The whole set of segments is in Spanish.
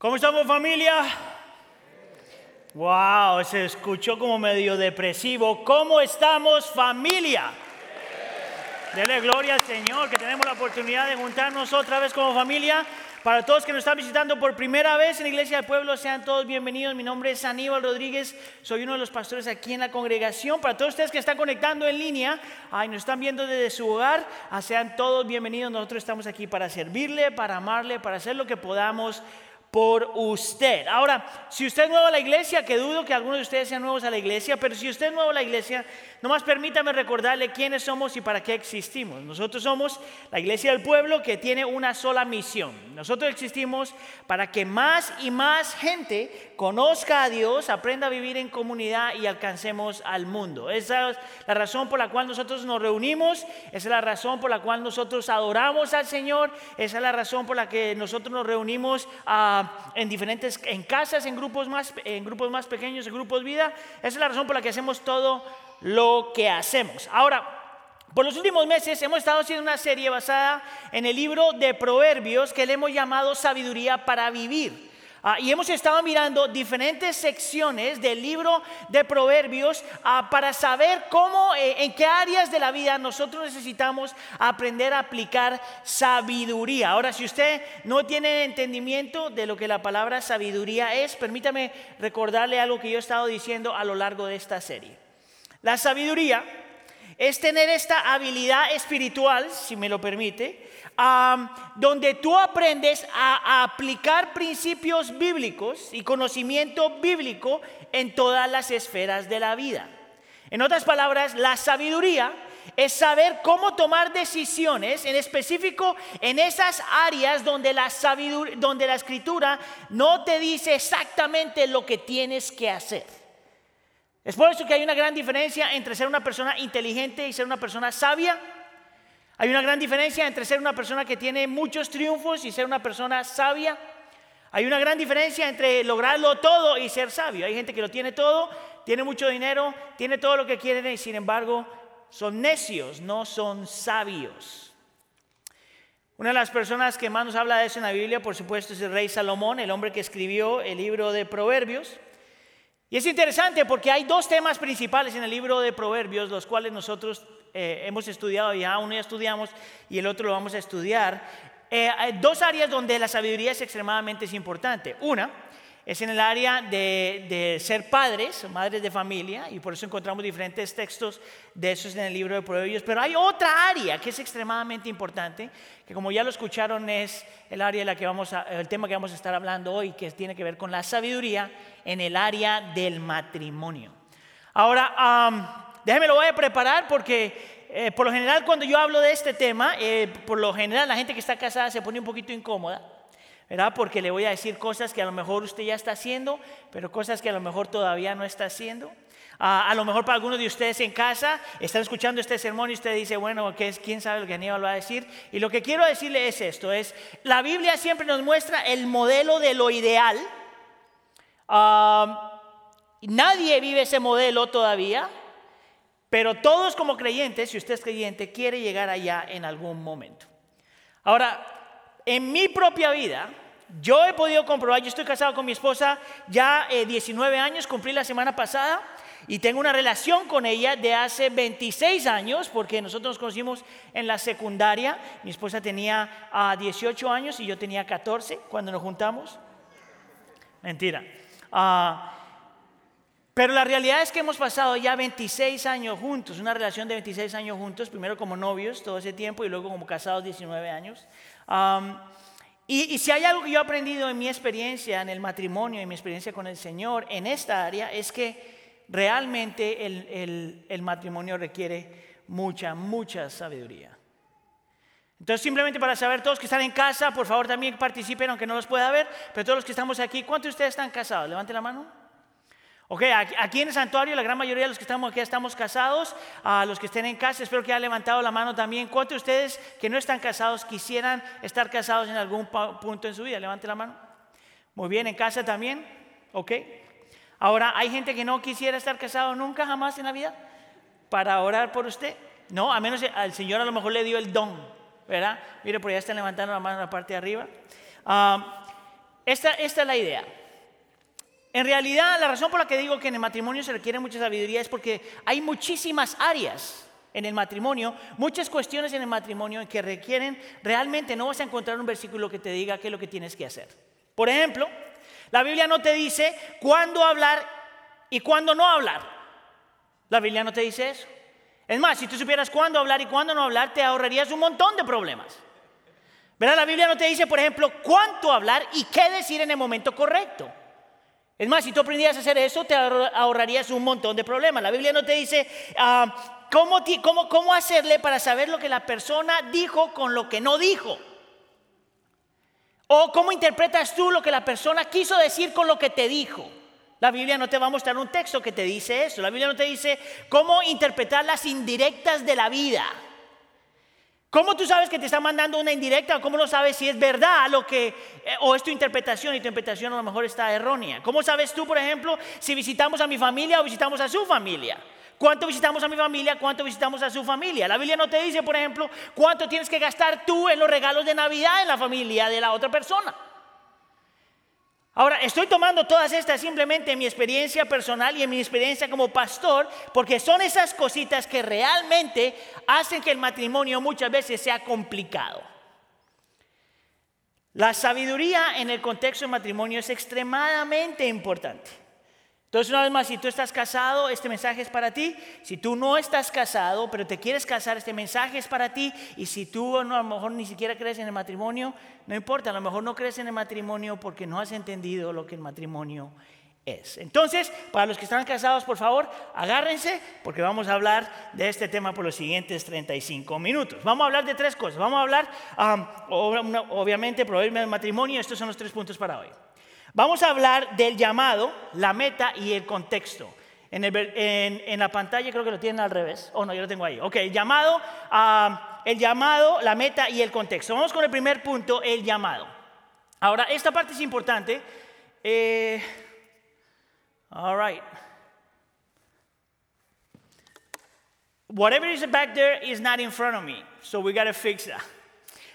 ¿Cómo estamos familia? Wow, se escuchó como medio depresivo. ¿Cómo estamos familia? Dele gloria al Señor que tenemos la oportunidad de juntarnos otra vez como familia. Para todos que nos están visitando por primera vez en la Iglesia del Pueblo, sean todos bienvenidos. Mi nombre es Aníbal Rodríguez, soy uno de los pastores aquí en la congregación. Para todos ustedes que están conectando en línea y nos están viendo desde su hogar, ah, sean todos bienvenidos. Nosotros estamos aquí para servirle, para amarle, para hacer lo que podamos por usted. Ahora, si usted es nuevo a la iglesia, que dudo que algunos de ustedes sean nuevos a la iglesia, pero si usted es nuevo a la iglesia, nomás permítame recordarle quiénes somos y para qué existimos. Nosotros somos la iglesia del pueblo que tiene una sola misión. Nosotros existimos para que más y más gente conozca a Dios, aprenda a vivir en comunidad y alcancemos al mundo. Esa es la razón por la cual nosotros nos reunimos, esa es la razón por la cual nosotros adoramos al Señor, esa es la razón por la que nosotros nos reunimos a en diferentes, en casas, en grupos más, en grupos más pequeños, en grupos vida. Esa es la razón por la que hacemos todo lo que hacemos. Ahora, por los últimos meses hemos estado haciendo una serie basada en el libro de Proverbios que le hemos llamado Sabiduría para Vivir. Ah, y hemos estado mirando diferentes secciones del libro de Proverbios ah, para saber cómo, eh, en qué áreas de la vida nosotros necesitamos aprender a aplicar sabiduría. Ahora, si usted no tiene entendimiento de lo que la palabra sabiduría es, permítame recordarle algo que yo he estado diciendo a lo largo de esta serie. La sabiduría es tener esta habilidad espiritual, si me lo permite, donde tú aprendes a, aplicar principios bíblicos y conocimiento bíblico en todas las esferas de la vida. En otras palabras, la sabiduría es saber cómo tomar decisiones, en específico en esas áreas donde la, donde la escritura no te dice exactamente lo que tienes que hacer. Es por eso que hay una gran diferencia entre ser una persona inteligente y ser una persona sabia. Hay una gran diferencia entre ser una persona que tiene muchos triunfos y ser una persona sabia. Hay una gran diferencia entre lograrlo todo y ser sabio. Hay gente que lo tiene todo, tiene mucho dinero, tiene todo lo que quieren y sin embargo son necios, no son sabios. Una de las personas que más nos habla de eso en la Biblia, por supuesto, es el rey Salomón, el hombre que escribió el libro de Proverbios. Y es interesante porque hay dos temas principales en el libro de Proverbios, los cuales nosotros eh, hemos estudiado ya, uno ya estudiamos y el otro lo vamos a estudiar. Eh, dos áreas donde la sabiduría es extremadamente importante. Una es en el área de, ser padres, madres de familia, y por eso encontramos diferentes textos de esos en el libro de Proverbios. Pero hay otra área que es extremadamente importante, que como ya lo escucharon es el área de la que vamos el tema que vamos a estar hablando hoy, que tiene que ver con la sabiduría en el área del matrimonio. Ahora, déjeme lo voy a preparar porque eh, por lo general cuando yo hablo de este tema, eh, por lo general la gente que está casada se pone un poquito incómoda, ¿verdad? Porque le voy a decir cosas que a lo mejor usted ya está haciendo, pero cosas que a lo mejor todavía no está haciendo. a lo mejor para algunos de ustedes en casa están escuchando este sermón y usted dice, bueno, ¿qué es? ¿quién sabe lo que Aníbal va a decir? Y lo que quiero decirle es esto, es, la Biblia siempre nos muestra el modelo de lo ideal. nadie vive ese modelo todavía. Pero todos como creyentes, si usted es creyente, quiere llegar allá en algún momento. Ahora, en mi propia vida, yo he podido comprobar, yo estoy casado con mi esposa ya 19 eh, años, cumplí la semana pasada, y tengo una relación con ella de hace 26 años, porque nosotros nos conocimos en la secundaria. Mi esposa tenía 18 ah, años y yo tenía 14 cuando nos juntamos. Mentira. Uh, pero la realidad es que hemos pasado ya 26 años juntos, una relación de 26 años juntos, primero como novios todo ese tiempo y luego como casados 19 años. Y, si hay algo que yo he aprendido en mi experiencia en el matrimonio, en mi experiencia con el Señor, en esta área, es que realmente el, el matrimonio requiere mucha, mucha sabiduría. Entonces, simplemente para saber, todos que están en casa, por favor también participen, aunque no los pueda ver, pero todos los que estamos aquí, ¿cuántos de ustedes están casados? Levante la mano. Ok, aquí en el santuario la gran mayoría de los que estamos aquí estamos casados. A los que estén en casa, espero que hayan levantado la mano también. ¿Cuántos de ustedes que no están casados quisieran estar casados en algún punto en su vida? Levante la mano. Muy bien, en casa también. Ok. Ahora, ¿hay gente que no quisiera estar casado nunca, jamás en la vida? Para orar por usted. No, a menos al Señor a lo mejor le dio el don, ¿verdad? Mire, por allá están levantando la mano en la parte de arriba. Ah, esta, esta es la idea. En realidad, la razón por la que digo que en el matrimonio se requiere mucha sabiduría es porque hay muchísimas áreas en el matrimonio, muchas cuestiones en el matrimonio que requieren, realmente no vas a encontrar un versículo que te diga qué es lo que tienes que hacer. Por ejemplo, la Biblia no te dice cuándo hablar y cuándo no hablar. La Biblia no te dice eso. Es más, si tú supieras cuándo hablar y cuándo no hablar, te ahorrarías un montón de problemas. ¿Verdad? La Biblia no te dice, por ejemplo, cuánto hablar y qué decir en el momento correcto. Es más, si tú aprendieras a hacer eso, te ahorrarías un montón de problemas. La Biblia no te dice ah, cómo, cómo, cómo hacerle para saber lo que la persona dijo con lo que no dijo. O cómo interpretas tú lo que la persona quiso decir con lo que te dijo. La Biblia no te va a mostrar un texto que te dice eso. La Biblia no te dice cómo interpretar las indirectas de la vida. ¿Cómo tú sabes que te está mandando una indirecta cómo no sabes si es verdad lo que eh, o es tu interpretación y tu interpretación a lo mejor está errónea? ¿Cómo sabes tú, por ejemplo, si visitamos a mi familia o visitamos a su familia? ¿Cuánto visitamos a mi familia? ¿Cuánto visitamos a su familia? La Biblia no te dice, por ejemplo, cuánto tienes que gastar tú en los regalos de Navidad en la familia de la otra persona. Ahora, estoy tomando todas estas simplemente en mi experiencia personal y en mi experiencia como pastor, porque son esas cositas que realmente hacen que el matrimonio muchas veces sea complicado. La sabiduría en el contexto del matrimonio es extremadamente importante. Entonces, una vez más, si tú estás casado, este mensaje es para ti. Si tú no estás casado, pero te quieres casar, este mensaje es para ti. Y si tú no, a lo mejor ni siquiera crees en el matrimonio, no importa, a lo mejor no crees en el matrimonio porque no has entendido lo que el matrimonio es. Entonces, para los que están casados, por favor, agárrense porque vamos a hablar de este tema por los siguientes 35 minutos. Vamos a hablar de tres cosas. Vamos a hablar, obviamente, proveerme del matrimonio. Estos son los tres puntos para hoy. Vamos a hablar del llamado, la meta y el contexto. En, la pantalla creo que lo tienen al revés. Oh, no, yo lo tengo ahí. Ok, el llamado, ah, el llamado, la meta y el contexto. Vamos con el primer punto, el llamado. Ahora, esta parte es importante. Eh, all right. Whatever is back there is not in front of me. So we got to fix that.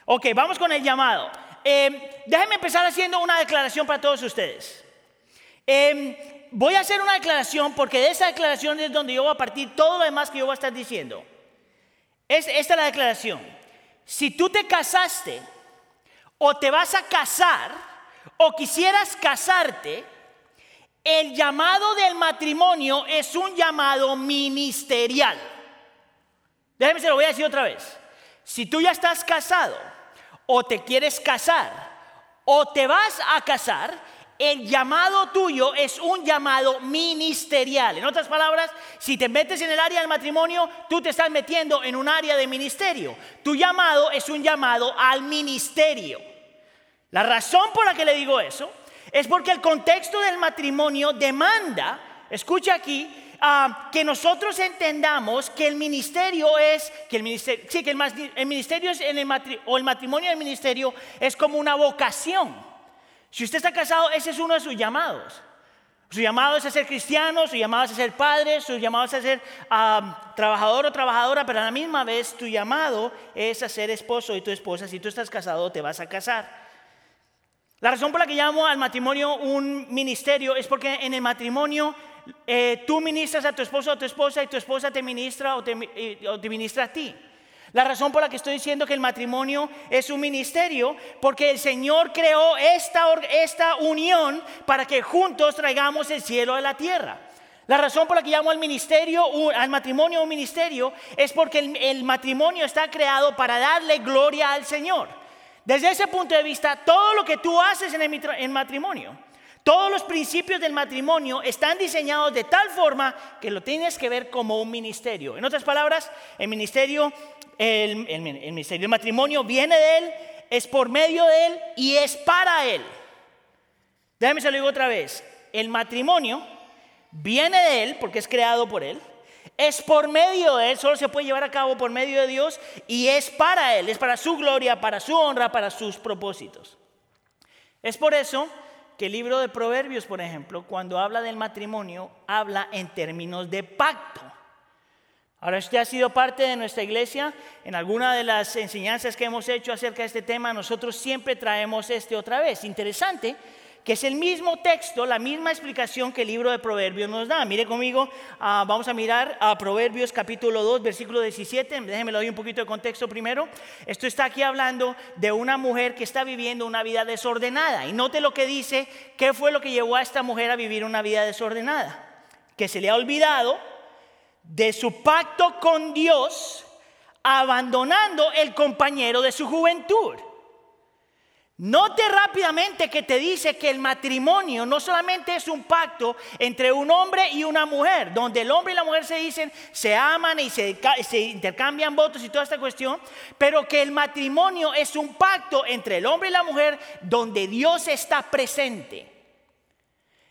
Ok, vamos con el llamado. Em, déjenme empezar haciendo una declaración para todos ustedes. Em, voy a hacer una declaración porque de esa declaración es donde yo voy a partir todo lo demás que yo voy a estar diciendo. Es, esta es la declaración. Si tú te casaste o te vas a casar o quisieras casarte, el llamado del matrimonio es un llamado ministerial. Déjenme se lo voy a decir otra vez. Si tú ya estás casado, o te quieres casar o te vas a casar, el llamado tuyo es un llamado ministerial. En otras palabras, si te metes en el área del matrimonio, tú te estás metiendo en un área de ministerio. Tu llamado es un llamado al ministerio. La razón por la que le digo eso es porque el contexto del matrimonio demanda, escucha aquí, Ah, que nosotros entendamos que el ministerio es, que el ministerio, sí, que el, ministerio es en el o el matrimonio del ministerio es como una vocación. Si usted está casado, ese es uno de sus llamados. Su llamado es a ser cristiano, su llamado es a ser padre, su llamado es a ser ah, trabajador o trabajadora, pero a la misma vez tu llamado es a ser esposo y tu esposa. Si tú estás casado, te vas a casar. La razón por la que llamo al matrimonio un ministerio es porque en el matrimonio eh, tú ministras a tu esposo o a tu esposa y tu esposa te ministra o te, ministra a ti. La razón por la que estoy diciendo que el matrimonio es un ministerio, porque el Señor creó esta, esta unión para que juntos traigamos el cielo a la tierra. La razón por la que llamo al ministerio, al matrimonio un ministerio, es porque el, matrimonio está creado para darle gloria al Señor. Desde ese punto de vista, todo lo que tú haces en el matrimonio todos los principios del matrimonio están diseñados de tal forma que lo tienes que ver como un ministerio. En otras palabras, el ministerio, el, ministerio del matrimonio viene de Él, es por medio de Él y es para Él. Déjame se lo digo otra vez. El matrimonio viene de Él porque es creado por Él. Es por medio de Él, solo se puede llevar a cabo por medio de Dios y es para Él, es para su gloria, para su honra, para sus propósitos. Es por eso que el libro de Proverbios, por ejemplo, cuando habla del matrimonio, habla en términos de pacto. Ahora, usted ha sido parte de nuestra iglesia. En alguna de las enseñanzas que hemos hecho acerca de este tema, nosotros siempre traemos este otra vez. Interesante que es el mismo texto, la misma explicación que el libro de Proverbios nos da. Mire conmigo, ah, vamos a mirar a Proverbios capítulo 2, versículo 17. Déjenme le doy un poquito de contexto primero. Esto está aquí hablando de una mujer que está viviendo una vida desordenada. Y note lo que dice, ¿qué fue lo que llevó a esta mujer a vivir una vida desordenada? Que se le ha olvidado de su pacto con Dios, abandonando el compañero de su juventud. Note rápidamente que te dice que el matrimonio no solamente es un pacto entre un hombre y una mujer, donde el hombre y la mujer se dicen, se aman y se, se, intercambian votos y toda esta cuestión, pero que el matrimonio es un pacto entre el hombre y la mujer donde Dios está presente.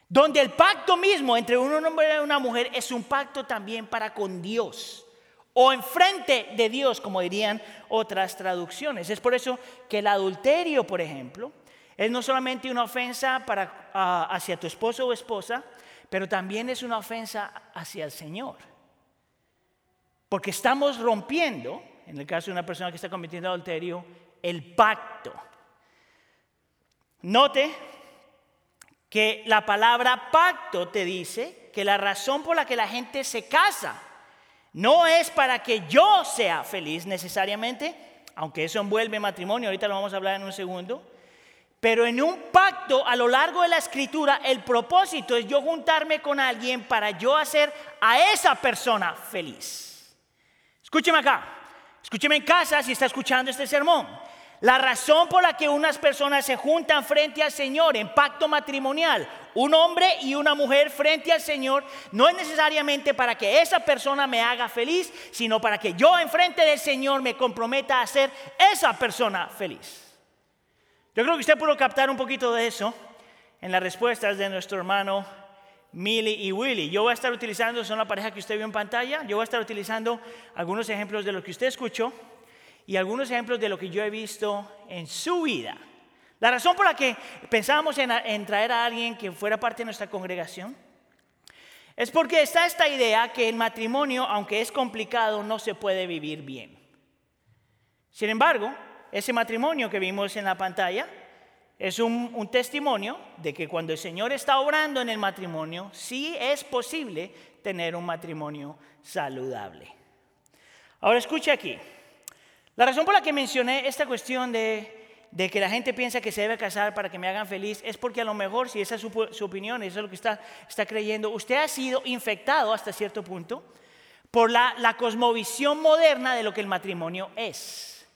Donde el pacto mismo entre un hombre y una mujer es un pacto también para con Dios o enfrente de Dios, como dirían otras traducciones. Es por eso que el adulterio, por ejemplo, es no solamente una ofensa hacia tu esposo o esposa, pero también es una ofensa hacia el Señor. Porque estamos rompiendo, en el caso de una persona que está cometiendo adulterio, el pacto. Note que la palabra pacto te dice que la razón por la que la gente se casa no es para que yo sea feliz necesariamente, aunque eso envuelve matrimonio, ahorita lo vamos a hablar en un segundo. Pero en un pacto a lo largo de la escritura, el propósito es yo juntarme con alguien para yo hacer a esa persona feliz. Escúcheme acá, escúcheme en casa si está escuchando este sermón. La razón por la que unas personas se juntan frente al Señor en pacto matrimonial, un hombre y una mujer frente al Señor, no es necesariamente para que esa persona me haga feliz, sino para que yo en frente del Señor me comprometa a hacer esa persona feliz. Yo creo que usted pudo captar un poquito de eso en las respuestas de nuestro hermano Millie y Willy. Yo voy a estar utilizando, son la pareja que usted vio en pantalla, yo voy a estar utilizando algunos ejemplos de lo que usted escuchó y algunos ejemplos de lo que yo he visto en su vida. La razón por la que pensábamos en, traer a alguien que fuera parte de nuestra congregación es porque está esta idea que el matrimonio, aunque es complicado, no se puede vivir bien. Sin embargo, ese matrimonio que vimos en la pantalla es un, un, testimonio de que cuando el Señor está obrando en el matrimonio, sí es posible tener un matrimonio saludable. Ahora escuche aquí. La razón por la que mencioné esta cuestión de, que la gente piensa que se debe casar para que me hagan feliz es porque a lo mejor, si esa es su, opinión, eso es lo que está, está, creyendo, usted ha sido infectado hasta cierto punto por la, la cosmovisión moderna de lo que el matrimonio es.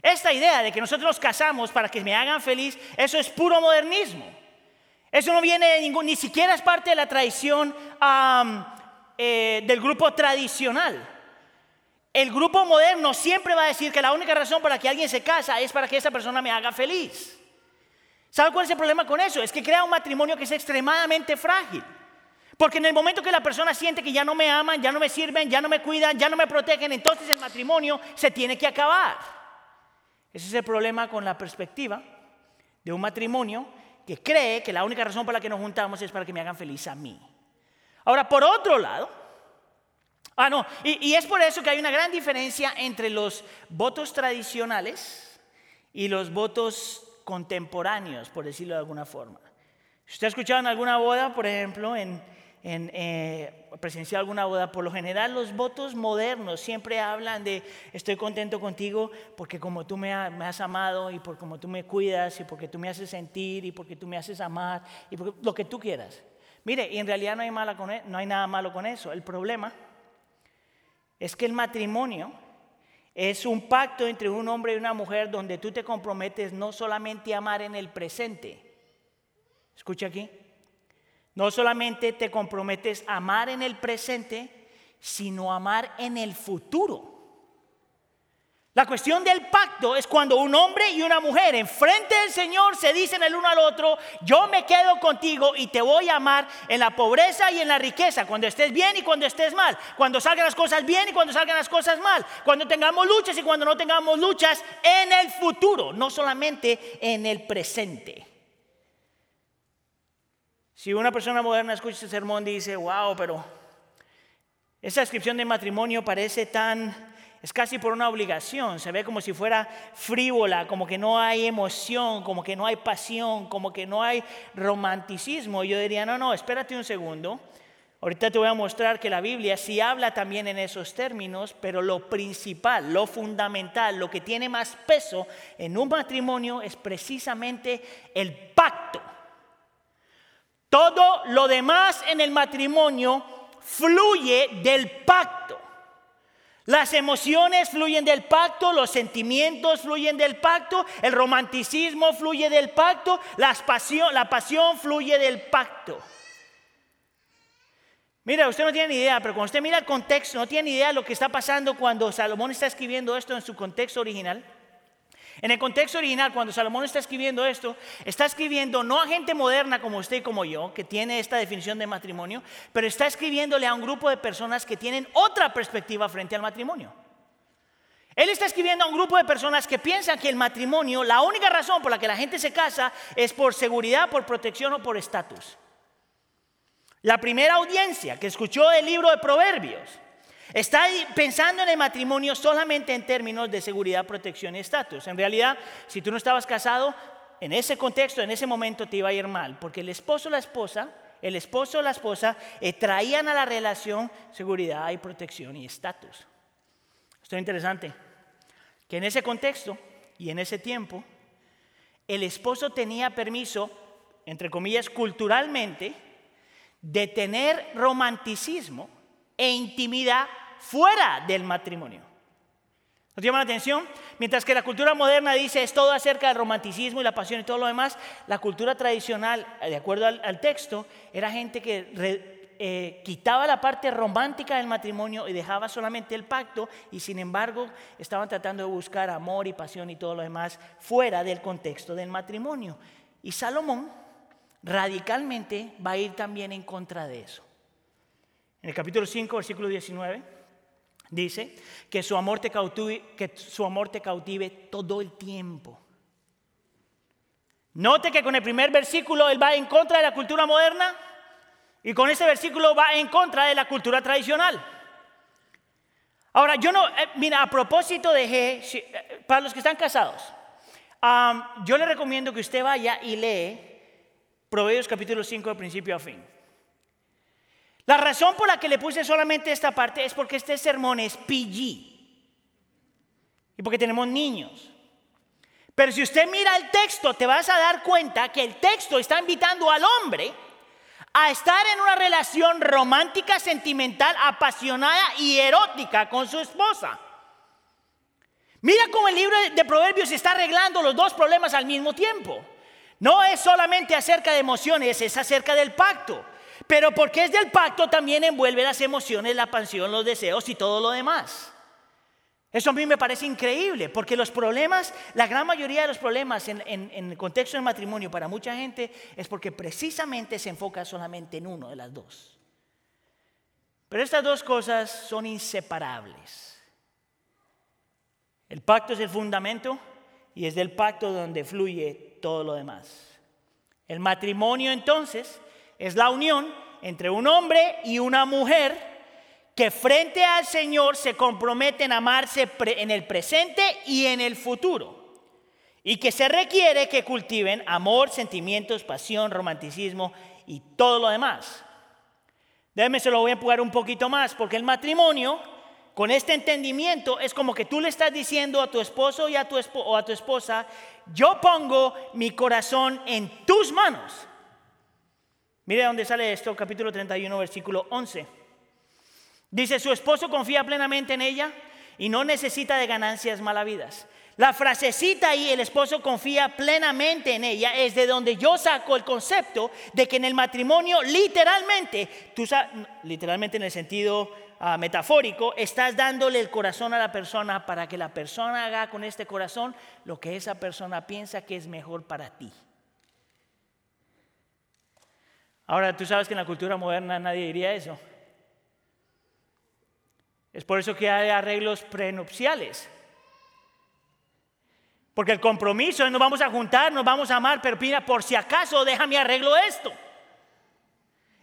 Esta idea de que nosotros nos casamos para que me hagan feliz, eso es puro modernismo. Eso no viene de ningún, ni siquiera es parte de la tradición eh, del grupo tradicional. El grupo moderno siempre va a decir que la única razón por la que alguien se casa es para que esa persona me haga feliz. ¿Sabe cuál es el problema con eso? Es que crea un matrimonio que es extremadamente frágil. Porque en el momento que la persona siente que ya no me aman, ya no me sirven, ya no me cuidan, ya no me protegen, entonces el matrimonio se tiene que acabar. Ese es el problema con la perspectiva de un matrimonio que cree que la única razón por la que nos juntamos es para que me hagan feliz a mí. Ahora, por otro lado, Ah, no, y, es por eso que hay una gran diferencia entre los votos tradicionales y los votos contemporáneos, por decirlo de alguna forma. Si usted ha escuchado en alguna boda, por ejemplo, en, en eh, presenciado alguna boda, por lo general los votos modernos siempre hablan de estoy contento contigo porque como tú me, has amado y por como tú me cuidas y porque tú me haces sentir y porque tú me haces amar y lo que tú quieras. Mire, y en realidad no hay, e, no hay nada malo con eso. El problema es que el matrimonio es un pacto entre un hombre y una mujer donde tú te comprometes no solamente a amar en el presente. Escucha aquí. No solamente te comprometes a amar en el presente, sino amar en el futuro. La cuestión del pacto es cuando un hombre y una mujer en frente del Señor se dicen el uno al otro, yo me quedo contigo y te voy a amar en la pobreza y en la riqueza, cuando estés bien y cuando estés mal, cuando salgan las cosas bien y cuando salgan las cosas mal, cuando tengamos luchas y cuando no tengamos luchas en el futuro, no solamente en el presente. Si una persona moderna escucha este sermón dice, wow, pero Esa descripción de matrimonio parece tan, es casi por una obligación, se ve como si fuera frívola, como que no hay emoción, como que no hay pasión, como que no hay romanticismo. yo diría, no, no, espérate un segundo. Ahorita te voy a mostrar que la Biblia sí habla también en esos términos, pero lo principal, lo fundamental, lo que tiene más peso en un matrimonio es precisamente el pacto. Todo lo demás en el matrimonio fluye del pacto. Las emociones fluyen del pacto, los sentimientos fluyen del pacto, el romanticismo fluye del pacto, la pasión, fluye del pacto. Mira, usted no tiene ni idea, pero cuando usted mira el contexto, no tiene ni idea de lo que está pasando cuando Salomón está escribiendo esto en su contexto original. En el contexto original, cuando Salomón está escribiendo esto, está escribiendo no a gente moderna como usted y como yo, que tiene esta definición de matrimonio, pero está escribiéndole a un grupo de personas que tienen otra perspectiva frente al matrimonio. Él está escribiendo a un grupo de personas que piensan que el matrimonio, la única razón por la que la gente se casa es por seguridad, por protección o por estatus. La primera audiencia que escuchó el libro de Proverbios está pensando en el matrimonio solamente en términos de seguridad, protección y estatus. En realidad, si tú no estabas casado, en ese contexto, en ese momento te iba a ir mal, porque el esposo o la esposa, el esposo o la esposa eh, traían a la relación seguridad y protección y estatus. Esto es interesante, que en ese contexto y en ese tiempo, el esposo tenía permiso, entre comillas, culturalmente, de tener romanticismo e intimidad fuera del matrimonio. ¿Nos llama la atención? Mientras que la cultura moderna dice es todo acerca del romanticismo y la pasión y todo lo demás, la cultura tradicional, de acuerdo al, texto, era gente que eh, quitaba la parte romántica del matrimonio y dejaba solamente el pacto y sin embargo estaban tratando de buscar amor y pasión y todo lo demás fuera del contexto del matrimonio. Y Salomón radicalmente va a ir también en contra de eso. En el capítulo 5, versículo 19, dice que su amor te cautive, que su amor te cautive todo el tiempo. Note que con el primer versículo él va en contra de la cultura moderna y con ese versículo va en contra de la cultura tradicional. Ahora, yo no, eh, mira, a propósito de G, eh, para los que están casados, yo le recomiendo que usted vaya y lee Proverbios capítulo 5 de principio a fin. La razón por la que le puse solamente esta parte es porque este sermón es PG y porque tenemos niños. Pero si usted mira el texto, te vas a dar cuenta que el texto está invitando al hombre a estar en una relación romántica, sentimental, apasionada y erótica con su esposa. Mira cómo el libro de Proverbios está arreglando los dos problemas al mismo tiempo. No es solamente acerca de emociones, es acerca del pacto. Pero porque es del pacto también envuelve las emociones, la pasión, los deseos y todo lo demás. Eso a mí me parece increíble, porque los problemas, la gran mayoría de los problemas en, el contexto del matrimonio para mucha gente es porque precisamente se enfoca solamente en uno de las dos. Pero estas dos cosas son inseparables. El pacto es el fundamento y es del pacto donde fluye todo lo demás. El matrimonio entonces es la unión entre un hombre y una mujer que frente al Señor se comprometen a amarse en el presente y en el futuro. Y que se requiere que cultiven amor, sentimientos, pasión, romanticismo y todo lo demás. Déjeme se lo voy a empujar un poquito más, porque el matrimonio con este entendimiento es como que tú le estás diciendo a tu esposo y a tu o a tu esposa, yo pongo mi corazón en tus manos. Mire dónde sale esto, capítulo 31, versículo 11. Dice, su esposo confía plenamente en ella y no necesita de ganancias malavidas. La frasecita ahí, el esposo confía plenamente en ella, es de donde yo saco el concepto de que en el matrimonio literalmente, tú literalmente en el sentido Ah, metafórico, estás dándole el corazón a la persona para que la persona haga con este corazón lo que esa persona piensa que es mejor para ti. Ahora, tú sabes que en la cultura moderna nadie diría eso. Es por eso que hay arreglos prenupciales. Porque el compromiso es nos vamos a juntar, nos vamos a amar, pero mira, por si acaso déjame arreglo esto.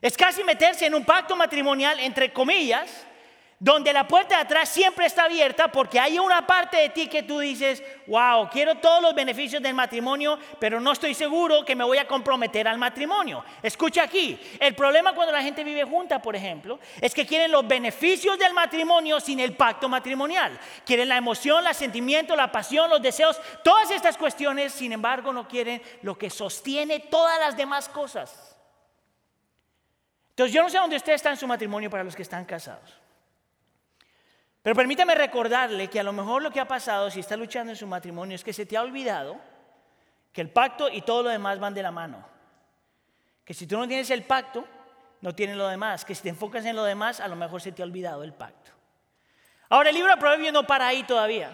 Es casi meterse en un pacto matrimonial, entre comillas, donde la puerta de atrás siempre está abierta porque hay una parte de ti que tú dices, wow, quiero todos los beneficios del matrimonio, pero no estoy seguro que me voy a comprometer al matrimonio. Escucha aquí, el problema cuando la gente vive junta, por ejemplo, es que quieren los beneficios del matrimonio sin el pacto matrimonial. Quieren la emoción, el sentimiento, la pasión, los deseos, todas estas cuestiones, sin embargo, no quieren lo que sostiene todas las demás cosas. Entonces yo no sé dónde usted está en su matrimonio para los que están casados. Pero permítame recordarle que a lo mejor lo que ha pasado si está luchando en su matrimonio es que se te ha olvidado que el pacto y todo lo demás van de la mano. Que si tú no tienes el pacto, no tienes lo demás. Que si te enfocas en lo demás, a lo mejor se te ha olvidado el pacto. Ahora el libro de Proverbios no para ahí todavía.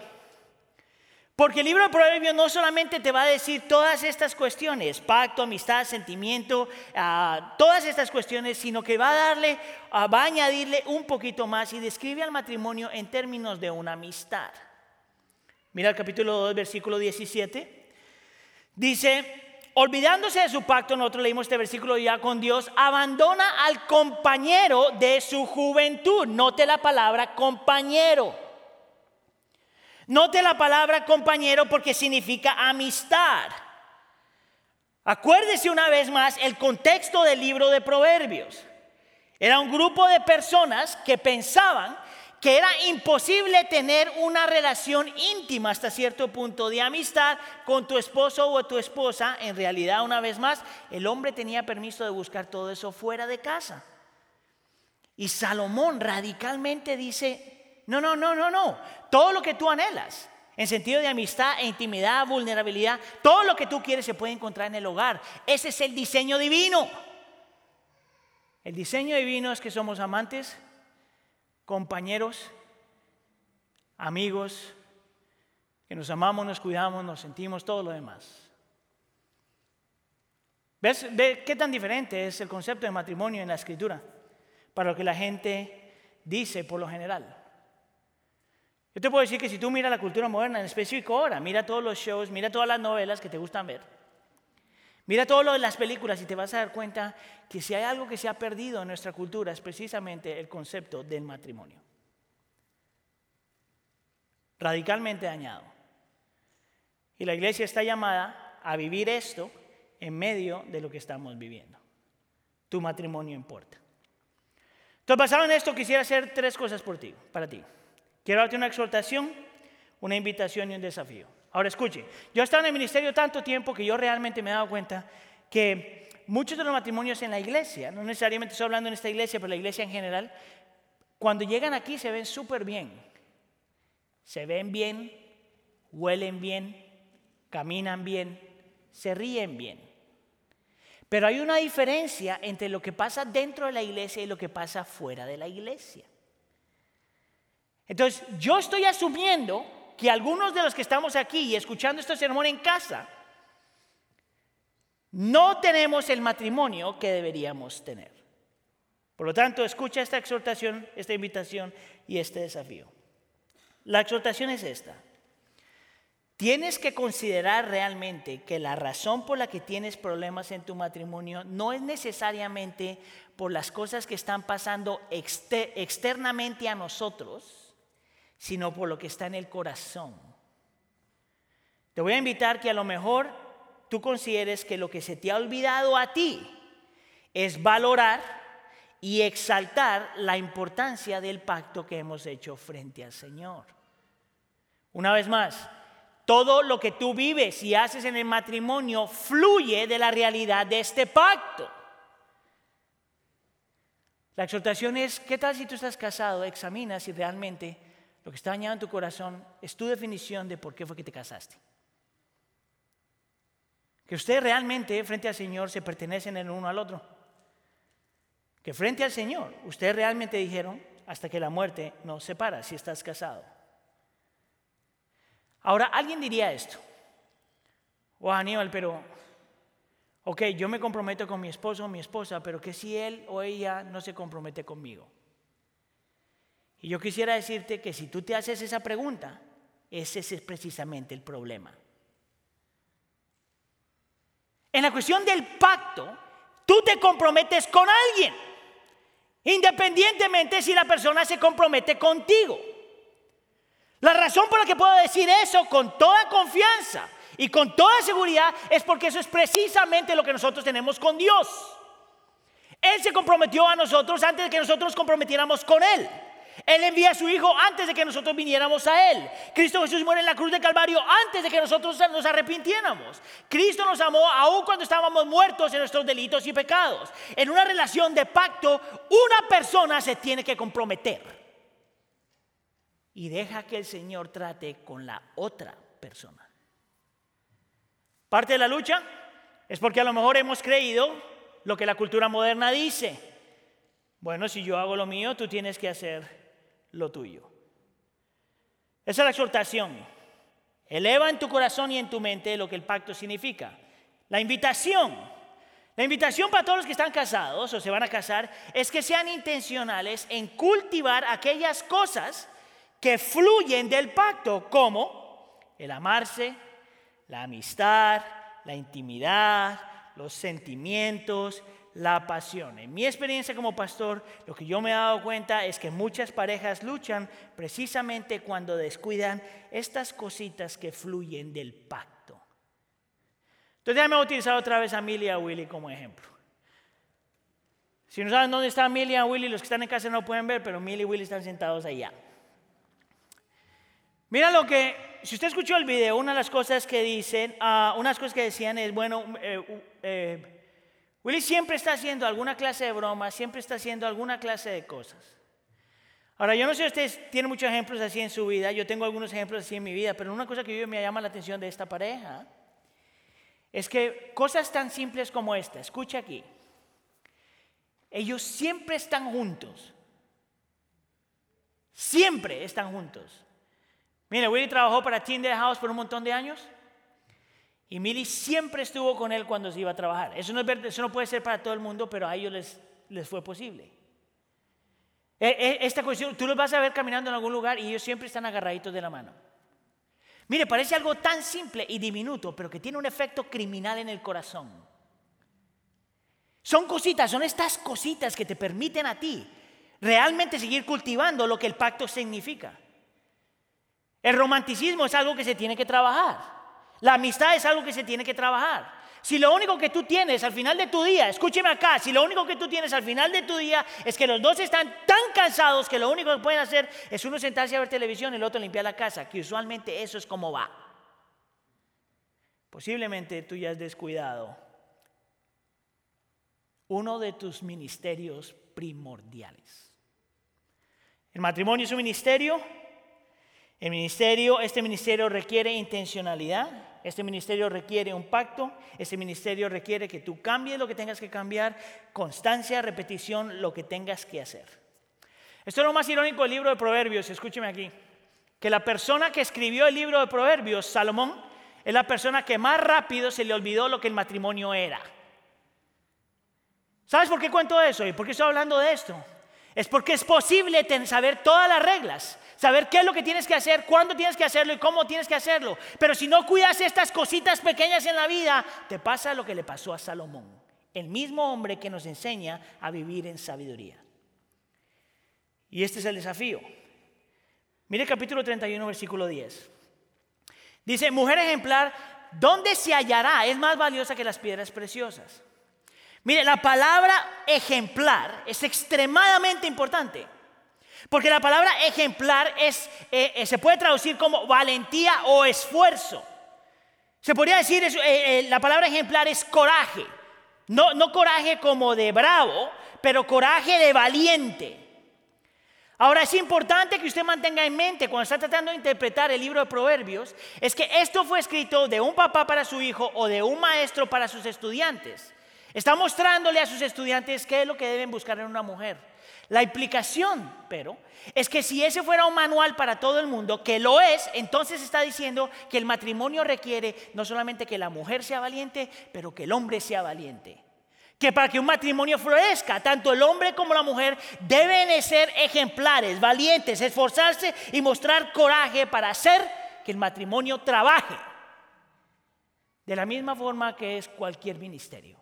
Porque el libro de Proverbios no solamente te va a decir todas estas cuestiones, pacto, amistad, sentimiento, ah, todas estas cuestiones, sino que va a darle, ah, va a añadirle un poquito más y describe al matrimonio en términos de una amistad. Mira el capítulo 2, versículo 17. Dice, olvidándose de su pacto, nosotros leímos este versículo ya con Dios, abandona al compañero de su juventud. Note la palabra compañero. Note la palabra compañero porque significa amistad. Acuérdese una vez más el contexto del libro de Proverbios. Era un grupo de personas que pensaban que era imposible tener una relación íntima hasta cierto punto de amistad con tu esposo o tu esposa. En realidad, una vez más, el hombre tenía permiso de buscar todo eso fuera de casa. Y Salomón radicalmente dice, no, no, no, no, no. Todo lo que tú anhelas, en sentido de amistad e intimidad, vulnerabilidad, todo lo que tú quieres se puede encontrar en el hogar. Ese es el diseño divino. El diseño divino es que somos amantes, compañeros, amigos, que nos amamos, nos cuidamos, nos sentimos, todo lo demás. ¿Ves qué tan diferente es el concepto de matrimonio en la escritura para lo que la gente dice por lo general? Yo te puedo decir que si tú miras la cultura moderna, en específico ahora, mira todos los shows, mira todas las novelas que te gustan ver, mira todo lo de las películas y te vas a dar cuenta que si hay algo que se ha perdido en nuestra cultura es precisamente el concepto del matrimonio. Radicalmente dañado. Y la iglesia está llamada a vivir esto en medio de lo que estamos viviendo. Tu matrimonio importa. Entonces, basado en esto, quisiera hacer tres cosas por ti, para ti. Quiero darte una exhortación, una invitación y un desafío. Ahora escuche, yo he estado en el ministerio tanto tiempo que yo realmente me he dado cuenta que muchos de los matrimonios en la iglesia, no necesariamente estoy hablando en esta iglesia, pero la iglesia en general, cuando llegan aquí se ven súper bien. Se ven bien, huelen bien, caminan bien, se ríen bien. Pero hay una diferencia entre lo que pasa dentro de la iglesia y lo que pasa fuera de la iglesia. Entonces, yo estoy asumiendo que algunos de los que estamos aquí y escuchando este sermón en casa, no tenemos el matrimonio que deberíamos tener. Por lo tanto, escucha esta exhortación, esta invitación y este desafío. La exhortación es esta. Tienes que considerar realmente que la razón por la que tienes problemas en tu matrimonio no es necesariamente por las cosas que están pasando externamente a nosotros, sino por lo que está en el corazón. Te voy a invitar que a lo mejor tú consideres que lo que se te ha olvidado a ti es valorar y exaltar la importancia del pacto que hemos hecho frente al Señor. Una vez más, todo lo que tú vives y haces en el matrimonio fluye de la realidad de este pacto. La exhortación es, ¿qué tal si tú estás casado? Examina si realmente lo que está dañado en tu corazón es tu definición de por qué fue que te casaste. Que usted realmente frente al Señor se pertenecen el uno al otro. Que frente al Señor ustedes realmente dijeron hasta que la muerte nos separa si estás casado. Ahora, alguien diría esto. Oh, Aníbal, pero, ok, yo me comprometo con mi esposo o mi esposa, pero que si él o ella no se compromete conmigo. Y yo quisiera decirte que si tú te haces esa pregunta, ese es precisamente el problema. En la cuestión del pacto, tú te comprometes con alguien. Independientemente si la persona se compromete contigo. La razón por la que puedo decir eso con toda confianza y con toda seguridad es porque eso es precisamente lo que nosotros tenemos con Dios. Él se comprometió a nosotros antes de que nosotros nos comprometiéramos con Él. Él envía a su Hijo antes de que nosotros viniéramos a Él. Cristo Jesús muere en la cruz de Calvario antes de que nosotros nos arrepintiéramos. Cristo nos amó aún cuando estábamos muertos en nuestros delitos y pecados. En una relación de pacto, una persona se tiene que comprometer. Y deja que el Señor trate con la otra persona. Parte de la lucha es porque a lo mejor hemos creído lo que la cultura moderna dice. Bueno, si yo hago lo mío, tú tienes que hacer lo tuyo. Esa es la exhortación. Eleva en tu corazón y en tu mente lo que el pacto significa. La invitación. La invitación para todos los que están casados o se van a casar es que sean intencionales en cultivar aquellas cosas que fluyen del pacto, como el amarse, la amistad, la intimidad, los sentimientos, la pasión. En mi experiencia como pastor, lo que yo me he dado cuenta es que muchas parejas luchan precisamente cuando descuidan estas cositas que fluyen del pacto. Entonces déjame utilizar otra vez a Amelia y Willy como ejemplo. Si no saben dónde está Amelia y Willy, los que están en casa no pueden ver, pero Millie y Willy están sentados allá. Mira lo que, si usted escuchó el video, una de las cosas que dicen, uh, unas cosas que decían es, bueno, eh, eh, Willy siempre está haciendo alguna clase de broma, siempre está haciendo alguna clase de cosas. Ahora, yo no sé si ustedes tienen muchos ejemplos así en su vida, yo tengo algunos ejemplos así en mi vida, pero una cosa que me llama la atención de esta pareja es que cosas tan simples como esta, escucha aquí, ellos siempre están juntos, siempre están juntos. Mire, Willy trabajó para Tinder House por un montón de años. Y Milly siempre estuvo con él cuando se iba a trabajar. Eso no, es, eso no puede ser para todo el mundo, pero a ellos les, les fue posible. E, e, esta cuestión, tú los vas a ver caminando en algún lugar y ellos siempre están agarraditos de la mano. Mire, parece algo tan simple y diminuto, pero que tiene un efecto criminal en el corazón. Son cositas, son estas cositas que te permiten a ti realmente seguir cultivando lo que el pacto significa. El romanticismo es algo que se tiene que trabajar. La amistad es algo que se tiene que trabajar. Si lo único que tú tienes al final de tu día, escúcheme acá, si lo único que tú tienes al final de tu día es que los dos están tan cansados que lo único que pueden hacer es uno sentarse a ver televisión y el otro limpiar la casa, que usualmente eso es como va. Posiblemente tú ya has descuidado uno de tus ministerios primordiales. El matrimonio es un ministerio. El ministerio, este ministerio requiere intencionalidad. Este ministerio requiere un pacto, este ministerio requiere que tú cambies lo que tengas que cambiar, constancia, repetición, lo que tengas que hacer. Esto es lo más irónico del libro de Proverbios, escúcheme aquí, que la persona que escribió el libro de Proverbios, Salomón, es la persona que más rápido se le olvidó lo que el matrimonio era. ¿Sabes por qué cuento eso y por qué estoy hablando de esto? Es porque es posible saber todas las reglas, saber qué es lo que tienes que hacer, cuándo tienes que hacerlo y cómo tienes que hacerlo. Pero si no cuidas estas cositas pequeñas en la vida, te pasa lo que le pasó a Salomón, el mismo hombre que nos enseña a vivir en sabiduría. Y este es el desafío. Mire capítulo 31, versículo 10. Dice, mujer ejemplar, ¿dónde se hallará? Es más valiosa que las piedras preciosas. Mire, la palabra ejemplar es extremadamente importante. Porque la palabra ejemplar es, eh, eh, se puede traducir como valentía o esfuerzo. Se podría decir, eh, la palabra ejemplar es coraje. No, no coraje como de bravo, pero coraje de valiente. Ahora es importante que usted mantenga en mente cuando está tratando de interpretar el libro de Proverbios, es que esto fue escrito de un papá para su hijo o de un maestro para sus estudiantes. Está mostrándole a sus estudiantes qué es lo que deben buscar en una mujer. La implicación, pero, es que si ese fuera un manual para todo el mundo, que lo es, entonces está diciendo que el matrimonio requiere no solamente que la mujer sea valiente, pero que el hombre sea valiente. Que para que un matrimonio florezca, tanto el hombre como la mujer deben ser ejemplares, valientes, esforzarse y mostrar coraje para hacer que el matrimonio trabaje. De la misma forma que es cualquier ministerio.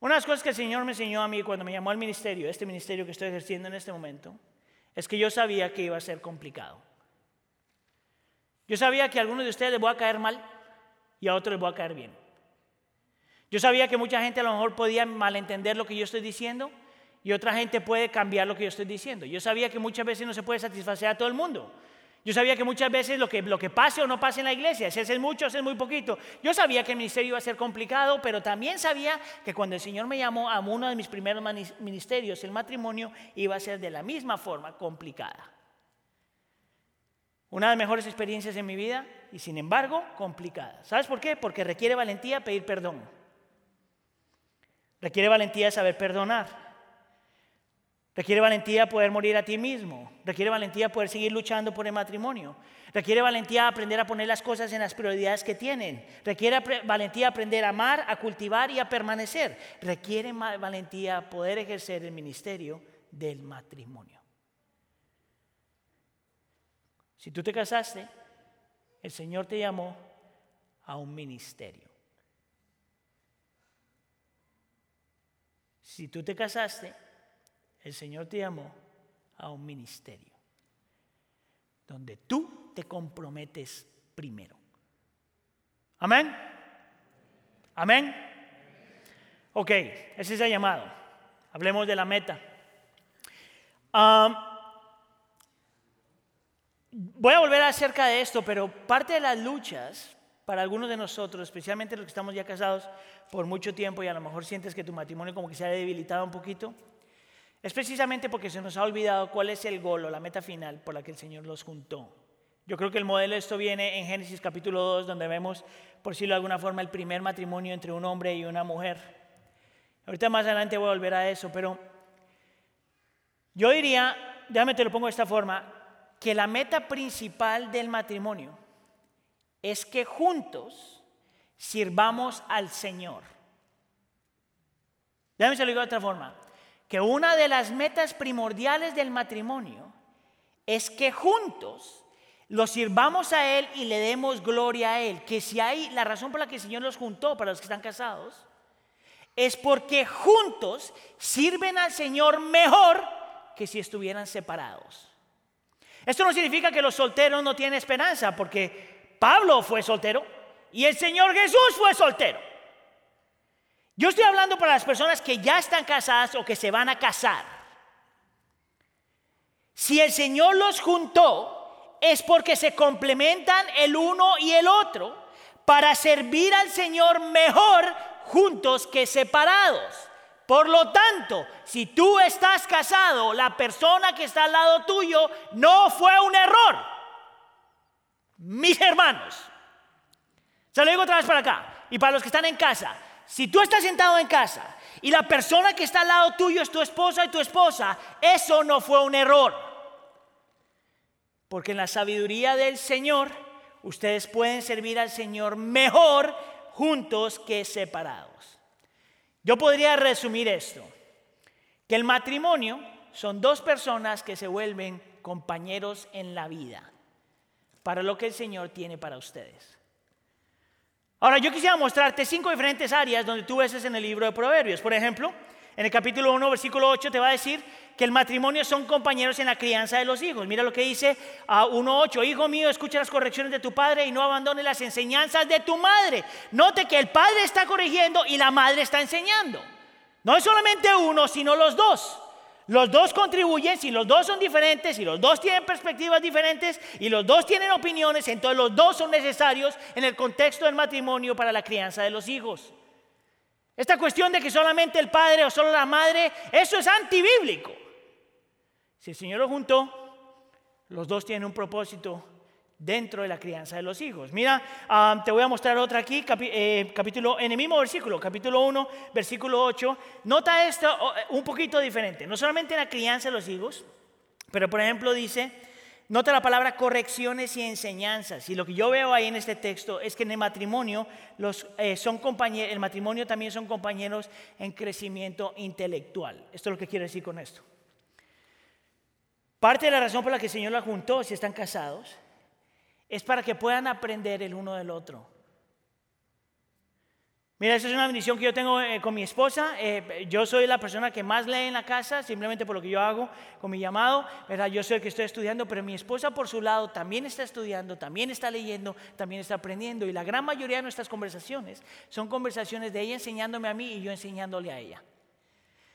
Una de las cosas que el Señor me enseñó a mí cuando me llamó al ministerio, este ministerio que estoy ejerciendo en este momento, es que yo sabía que iba a ser complicado. Yo sabía que a algunos de ustedes les voy a caer mal y a otros les voy a caer bien. Yo sabía que mucha gente a lo mejor podía malentender lo que yo estoy diciendo y otra gente puede cambiar lo que yo estoy diciendo. Yo sabía que muchas veces no se puede satisfacer a todo el mundo. Yo sabía que muchas veces lo que, lo que pase o no pase en la iglesia, si es mucho, es muy poquito. Yo sabía que el ministerio iba a ser complicado, pero también sabía que cuando el Señor me llamó a uno de mis primeros ministerios, el matrimonio iba a ser de la misma forma complicada. Una de las mejores experiencias en mi vida y sin embargo complicada. ¿Sabes por qué? Porque requiere valentía pedir perdón. Requiere valentía saber perdonar. Requiere valentía poder morir a ti mismo. Requiere valentía poder seguir luchando por el matrimonio. Requiere valentía aprender a poner las cosas en las prioridades que tienen. Requiere valentía aprender a amar, a cultivar y a permanecer. Requiere valentía poder ejercer el ministerio del matrimonio. Si tú te casaste, el Señor te llamó a un ministerio. Si tú te casaste, el Señor te llamó a un ministerio donde tú te comprometes primero. Amén. Amén. Ok, ese es el llamado. Hablemos de la meta. voy a volver acerca de esto, pero parte de las luchas para algunos de nosotros, especialmente los que estamos ya casados por mucho tiempo y a lo mejor sientes que tu matrimonio como que se ha debilitado un poquito, es precisamente porque se nos ha olvidado cuál es el gol o la meta final por la que el Señor los juntó. Yo creo que el modelo de esto viene en Génesis capítulo 2, donde vemos, por decirlo de alguna forma, el primer matrimonio entre un hombre y una mujer. Ahorita más adelante voy a volver a eso, pero yo diría, déjame te lo pongo de esta forma, que la meta principal del matrimonio es que juntos sirvamos al Señor. Déjame te lo digo de otra forma que una de las metas primordiales del matrimonio es que juntos lo sirvamos a Él y le demos gloria a Él. Que si hay la razón por la que el Señor los juntó para los que están casados, es porque juntos sirven al Señor mejor que si estuvieran separados. Esto no significa que los solteros no tienen esperanza, porque Pablo fue soltero y el Señor Jesús fue soltero. Yo estoy hablando para las personas que ya están casadas o que se van a casar. Si el Señor los juntó, es porque se complementan el uno y el otro para servir al Señor mejor juntos que separados. Por lo tanto, si tú estás casado, la persona que está al lado tuyo no fue un error. Mis hermanos. Se lo digo otra vez para acá. Y para los que están en casa, si tú estás sentado en casa y la persona que está al lado tuyo es tu esposa y tu esposa, eso no fue un error. Porque en la sabiduría del Señor, ustedes pueden servir al Señor mejor juntos que separados. Yo podría resumir esto, que el matrimonio son dos personas que se vuelven compañeros en la vida, para lo que el Señor tiene para ustedes. Ahora, yo quisiera mostrarte cinco diferentes áreas donde tú ves en el libro de Proverbios. Por ejemplo, en el capítulo 1, versículo 8, te va a decir que el matrimonio son compañeros en la crianza de los hijos. Mira lo que dice a 1.8, hijo mío, escucha las correcciones de tu padre y no abandone las enseñanzas de tu madre. Note que el padre está corrigiendo y la madre está enseñando. No es solamente uno, sino los dos. Los dos contribuyen, si los dos son diferentes, si los dos tienen perspectivas diferentes y los dos tienen opiniones, entonces los dos son necesarios en el contexto del matrimonio para la crianza de los hijos. Esta cuestión de que solamente el padre o solo la madre, eso es antibíblico. Si el Señor lo juntó, los dos tienen un propósito dentro de la crianza de los hijos. Mira, ah, te voy a mostrar otra aquí, eh, capítulo, en el mismo versículo, capítulo 1, versículo 8. Nota esto eh, un poquito diferente, no solamente en la crianza de los hijos, pero por ejemplo dice, nota la palabra correcciones y enseñanzas. Y lo que yo veo ahí en este texto es que en el matrimonio eh, son compañeros, el matrimonio también son compañeros en crecimiento intelectual. Esto es lo que quiero decir con esto. Parte de la razón por la que el Señor la juntó, si están casados, es para que puedan aprender el uno del otro. Mira, esa es una bendición que yo tengo eh, con mi esposa. Eh, yo soy la persona que más lee en la casa, simplemente por lo que yo hago con mi llamado. ¿verdad? Yo soy el que estoy estudiando, pero mi esposa por su lado también está estudiando, también está leyendo, también está aprendiendo. Y la gran mayoría de nuestras conversaciones son conversaciones de ella enseñándome a mí y yo enseñándole a ella.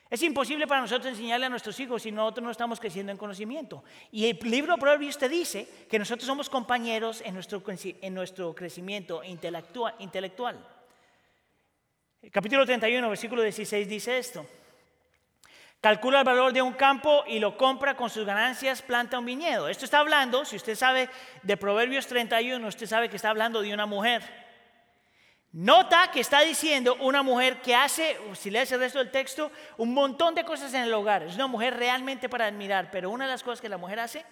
Es imposible para nosotros enseñarle a nuestros hijos si nosotros no estamos creciendo en conocimiento. Y el libro de Proverbios te dice que nosotros somos compañeros en nuestro, en nuestro crecimiento intelectual. intelectual. El capítulo 31, versículo 16 dice esto. Calcula el valor de un campo y lo compra con sus ganancias, planta un viñedo. Esto está hablando, si usted sabe de Proverbios 31, usted sabe que está hablando de una mujer. Nota que está diciendo una mujer que hace, si lees el resto del texto, un montón de cosas en el hogar. Es una mujer realmente para admirar, pero una de las cosas que la mujer hace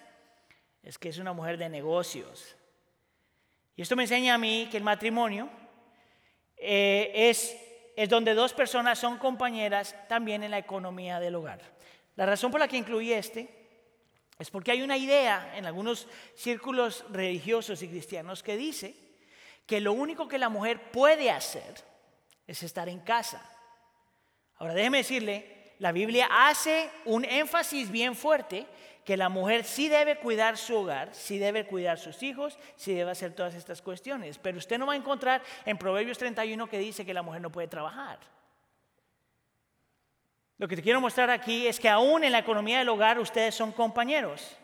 es que es una mujer de negocios. Y esto me enseña a mí que el matrimonio eh, es es donde dos personas son compañeras también en la economía del hogar. La razón por la que incluí este es porque hay una idea en algunos círculos religiosos y cristianos que dice que lo único que la mujer puede hacer es estar en casa. Ahora déjeme decirle, la Biblia hace un énfasis bien fuerte que la mujer sí debe cuidar su hogar, sí debe cuidar sus hijos, sí debe hacer todas estas cuestiones. Pero usted no va a encontrar en Proverbios 31 que dice que la mujer no puede trabajar. Lo que te quiero mostrar aquí es que aún en la economía del hogar ustedes son compañeros.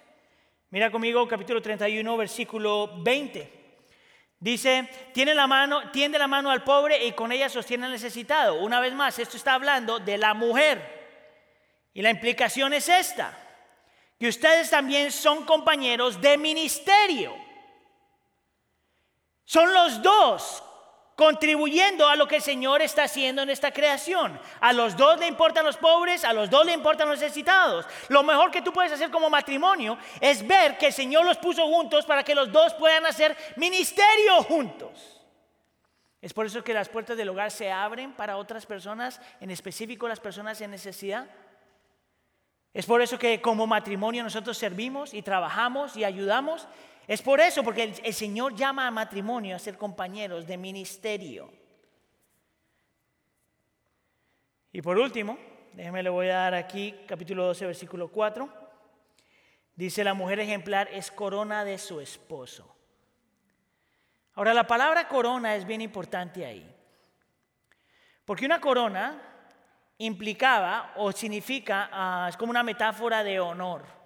Mira conmigo capítulo 31, versículo 20. Dice, tiene la mano, tiende la mano al pobre y con ella sostiene al necesitado. Una vez más, esto está hablando de la mujer. Y la implicación es esta que ustedes también son compañeros de ministerio. Son los dos contribuyendo a lo que el Señor está haciendo en esta creación. A los dos le importan los pobres, a los dos le importan los necesitados. Lo mejor que tú puedes hacer como matrimonio es ver que el Señor los puso juntos para que los dos puedan hacer ministerio juntos. Es por eso que las puertas del hogar se abren para otras personas, en específico las personas en necesidad. Es por eso que como matrimonio nosotros servimos y trabajamos y ayudamos. Es por eso, porque el, Señor llama a matrimonio a ser compañeros de ministerio. Y por último, déjeme le voy a dar aquí capítulo 12, versículo 4. Dice, la mujer ejemplar es corona de su esposo. Ahora, la palabra corona es bien importante ahí. Porque una corona implicaba o significa, ah, es como una metáfora de honor.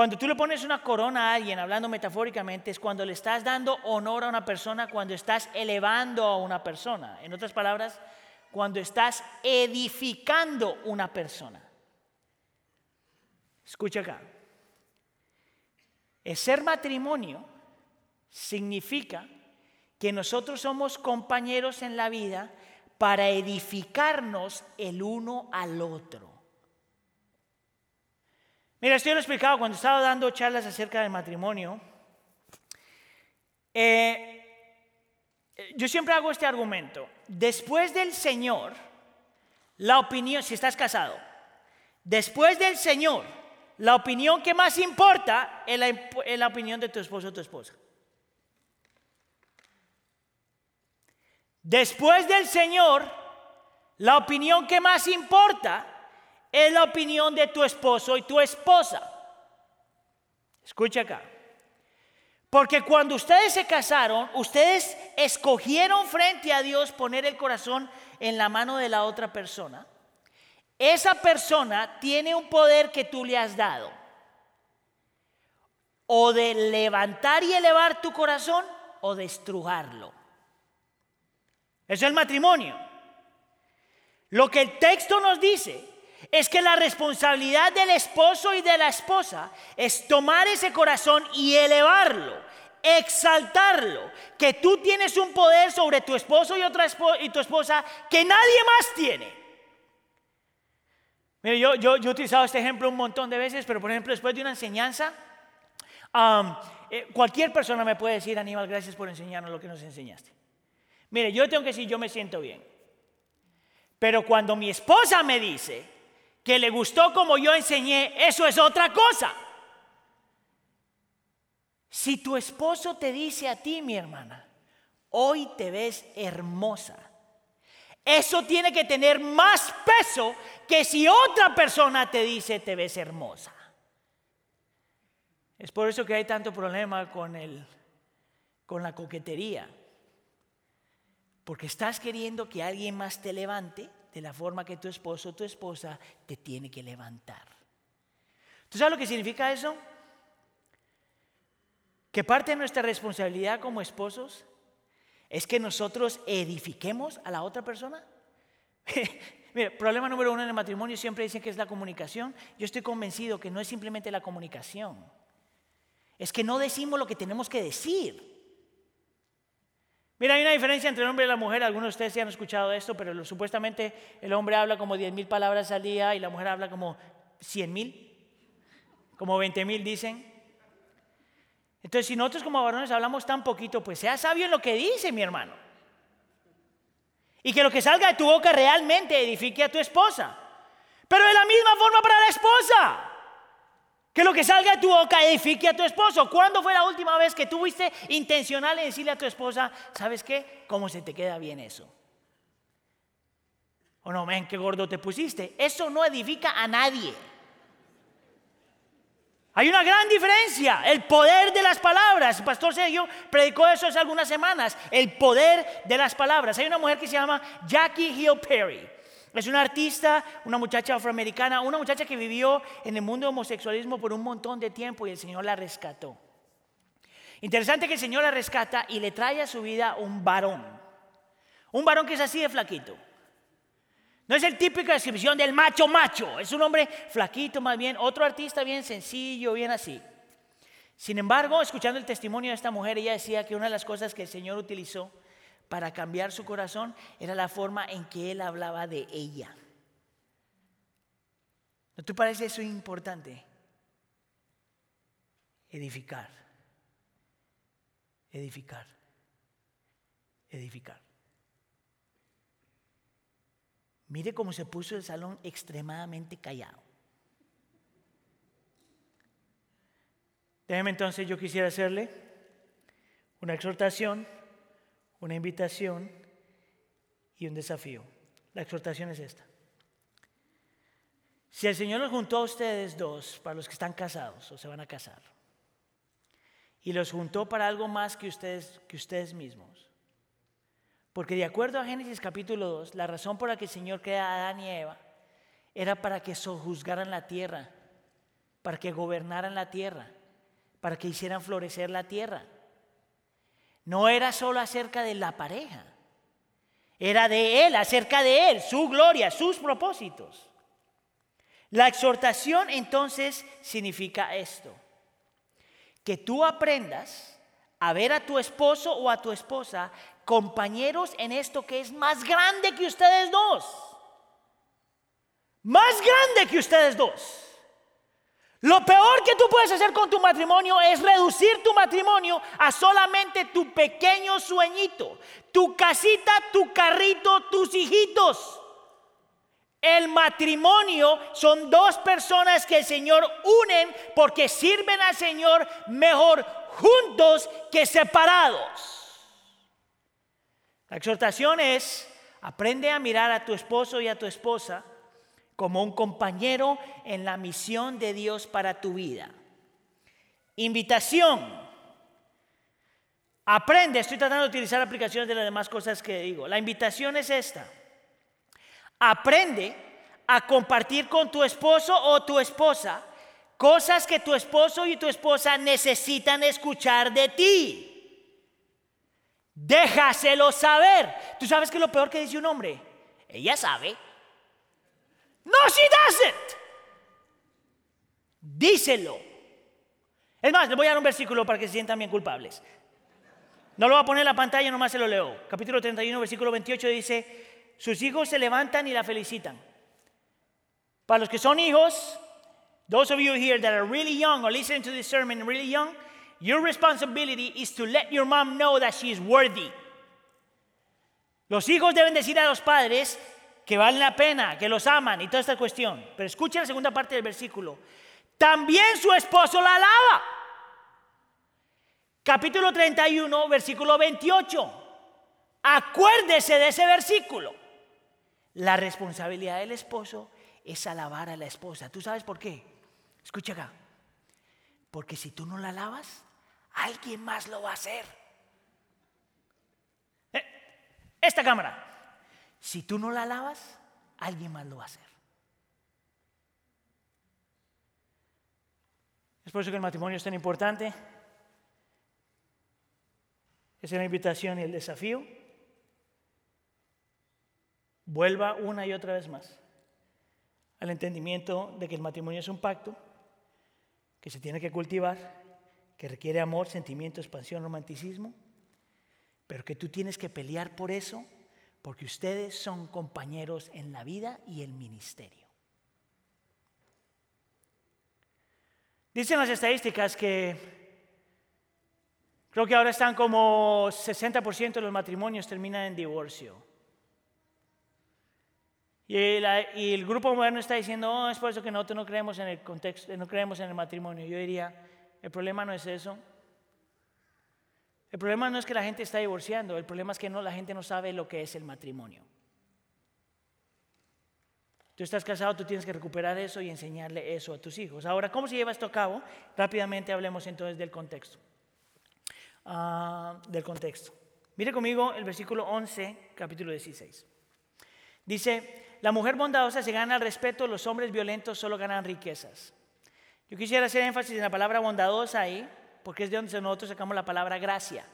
Cuando tú le pones una corona a alguien, hablando metafóricamente, es cuando le estás dando honor a una persona, cuando estás elevando a una persona. En otras palabras, cuando estás edificando una persona. Escucha acá. El ser matrimonio significa que nosotros somos compañeros en la vida para edificarnos el uno al otro. Mira, esto yo lo he explicado cuando estaba dando charlas acerca del matrimonio. Eh, yo siempre hago este argumento. Después del Señor, la opinión, si estás casado, después del Señor, la opinión que más importa es la, es la opinión de tu esposo o tu esposa. Después del Señor, la opinión que más importa es la opinión de tu esposo y tu esposa. Escucha acá. Porque cuando ustedes se casaron, ustedes escogieron frente a Dios poner el corazón en la mano de la otra persona. Esa persona tiene un poder que tú le has dado. O de levantar y elevar tu corazón o de. Eso es el matrimonio. Lo que el texto nos dice es que la responsabilidad del esposo y de la esposa es tomar ese corazón y elevarlo, exaltarlo, que tú tienes un poder sobre tu esposo y, otra tu esposa que nadie más tiene. Mire, yo, yo, he utilizado este ejemplo un montón de veces, pero por ejemplo, después de una enseñanza, eh, cualquier persona me puede decir, Aníbal, gracias por enseñarnos lo que nos enseñaste. Mire, yo tengo que decir, yo me siento bien. Pero cuando mi esposa me dice que le gustó como yo enseñé, eso es otra cosa. Si tu esposo te dice a ti, mi hermana, hoy te ves hermosa, Eso tiene que tener más peso que si otra persona te dice te ves hermosa. Es por eso que hay tanto problema con, el, con la coquetería. Porque estás queriendo que alguien más te levante de la forma que tu esposo o tu esposa te tiene que levantar. ¿Tú sabes lo que significa eso? Que parte de nuestra responsabilidad como esposos es que nosotros edifiquemos a la otra persona. Mira, problema número uno en el matrimonio siempre dicen que es la comunicación. Yo estoy convencido que no es simplemente la comunicación. Es que no decimos lo que tenemos que decir. Mira, hay una diferencia entre el hombre y la mujer. Algunos de ustedes ya han escuchado esto, pero supuestamente el hombre habla como 10 mil palabras al día y la mujer habla como 100 mil, como 20 mil dicen. Entonces, si nosotros como varones hablamos tan poquito, pues sea sabio en lo que dice, mi hermano. Y que lo que salga de tu boca realmente edifique a tu esposa. Pero de la misma forma para la esposa. Que lo que salga de tu boca edifique a tu esposo. ¿Cuándo fue la última vez que tuviste intencional en decirle a tu esposa, ¿sabes qué? ¿Cómo se te queda bien eso? O no, ven, qué gordo te pusiste. Eso no edifica a nadie. Hay una gran diferencia, el poder de las palabras. El pastor Sergio predicó eso hace algunas semanas, el poder de las palabras. Hay una mujer que se llama Jackie Hill Perry. Es una artista, una muchacha afroamericana, una muchacha que vivió en el mundo del homosexualismo por un montón de tiempo y el Señor la rescató. Interesante que el Señor la rescata y le trae a su vida un varón. Un varón que es así de flaquito. No es el típico descripción del macho macho, es un hombre flaquito más bien, otro artista bien sencillo, bien así. Sin embargo, escuchando el testimonio de esta mujer, ella decía que una de las cosas que el Señor utilizó para cambiar su corazón era la forma en que él hablaba de ella. ¿No te parece eso importante? Edificar, edificar, edificar. Mire cómo se puso el salón extremadamente callado. Déjeme entonces, yo quisiera hacerle una exhortación, una invitación y un desafío. La exhortación es esta. Si el Señor los juntó a ustedes dos, para los que están casados o se van a casar, y los juntó para algo más que ustedes, que ustedes mismos, porque de acuerdo a Génesis capítulo 2, la razón por la que el Señor crea a Adán y Eva era para que sojuzgaran la tierra, para que gobernaran la tierra, para que hicieran florecer la tierra. No era solo acerca de la pareja, era de Él, acerca de Él, su gloria, sus propósitos. La exhortación entonces significa esto, que tú aprendas a ver a tu esposo o a tu esposa compañeros en esto que es más grande que ustedes dos. Más grande que ustedes dos. Lo peor que tú puedes hacer con tu matrimonio es reducir tu matrimonio a solamente tu pequeño sueñito, tu casita, tu carrito, tus hijitos. El matrimonio son dos personas que el Señor unen porque sirven al Señor mejor juntos que separados. La exhortación es, aprende a mirar a tu esposo y a tu esposa como un compañero en la misión de Dios para tu vida. Invitación. Aprende, estoy tratando de utilizar aplicaciones de las demás cosas que digo. La invitación es esta. Aprende a compartir con tu esposo o tu esposa cosas que tu esposo y tu esposa necesitan escuchar de ti. Déjaselo saber. ¿Tú sabes qué es lo peor que dice un hombre? Ella sabe. No, she doesn't. Díselo. Es más, les voy a dar un versículo para que se sientan bien culpables. No lo voy a poner en la pantalla, nomás se lo leo. Capítulo 31, versículo 28 dice, sus hijos se levantan y la felicitan. Para los que son hijos, those of you here that are really young or listening to this sermon really young, Your responsibility is to let your mom know that she is worthy. Los hijos deben decir a los padres que valen la pena, que los aman y toda esta cuestión. Pero escuchen la segunda parte del versículo. También su esposo la alaba. Capítulo 31, versículo 28. Acuérdese de ese versículo. La responsabilidad del esposo es alabar a la esposa. ¿Tú sabes por qué? Escucha acá. Porque si tú no la alabas, alguien más lo va a hacer. Eh, esta cámara. Si tú no la alabas, alguien más lo va a hacer. Es por eso que el matrimonio es tan importante. Es una invitación y el desafío. Vuelva una y otra vez más al entendimiento de que el matrimonio es un pacto que se tiene que cultivar, que requiere amor, sentimiento, expansión, romanticismo, pero que tú tienes que pelear por eso porque ustedes son compañeros en la vida y el ministerio. Dicen las estadísticas que creo que ahora están como 60% de los matrimonios terminan en divorcio. Y, el grupo moderno está diciendo, oh, es por eso que nosotros no creemos en el contexto, no creemos en el matrimonio. Yo diría, el problema no es eso. El problema no es que la gente está divorciando, el problema es que no, la gente no sabe lo que es el matrimonio. Tú estás casado, tú tienes que recuperar eso y enseñarle eso a tus hijos. Ahora, ¿cómo se lleva esto a cabo? Rápidamente hablemos entonces del contexto. Ah, del contexto. Mire conmigo el versículo 11, capítulo 16. Dice, la mujer bondadosa se gana el respeto, los hombres violentos solo ganan riquezas. Yo quisiera hacer énfasis en la palabra bondadosa ahí, porque es de donde nosotros sacamos la palabra gracia.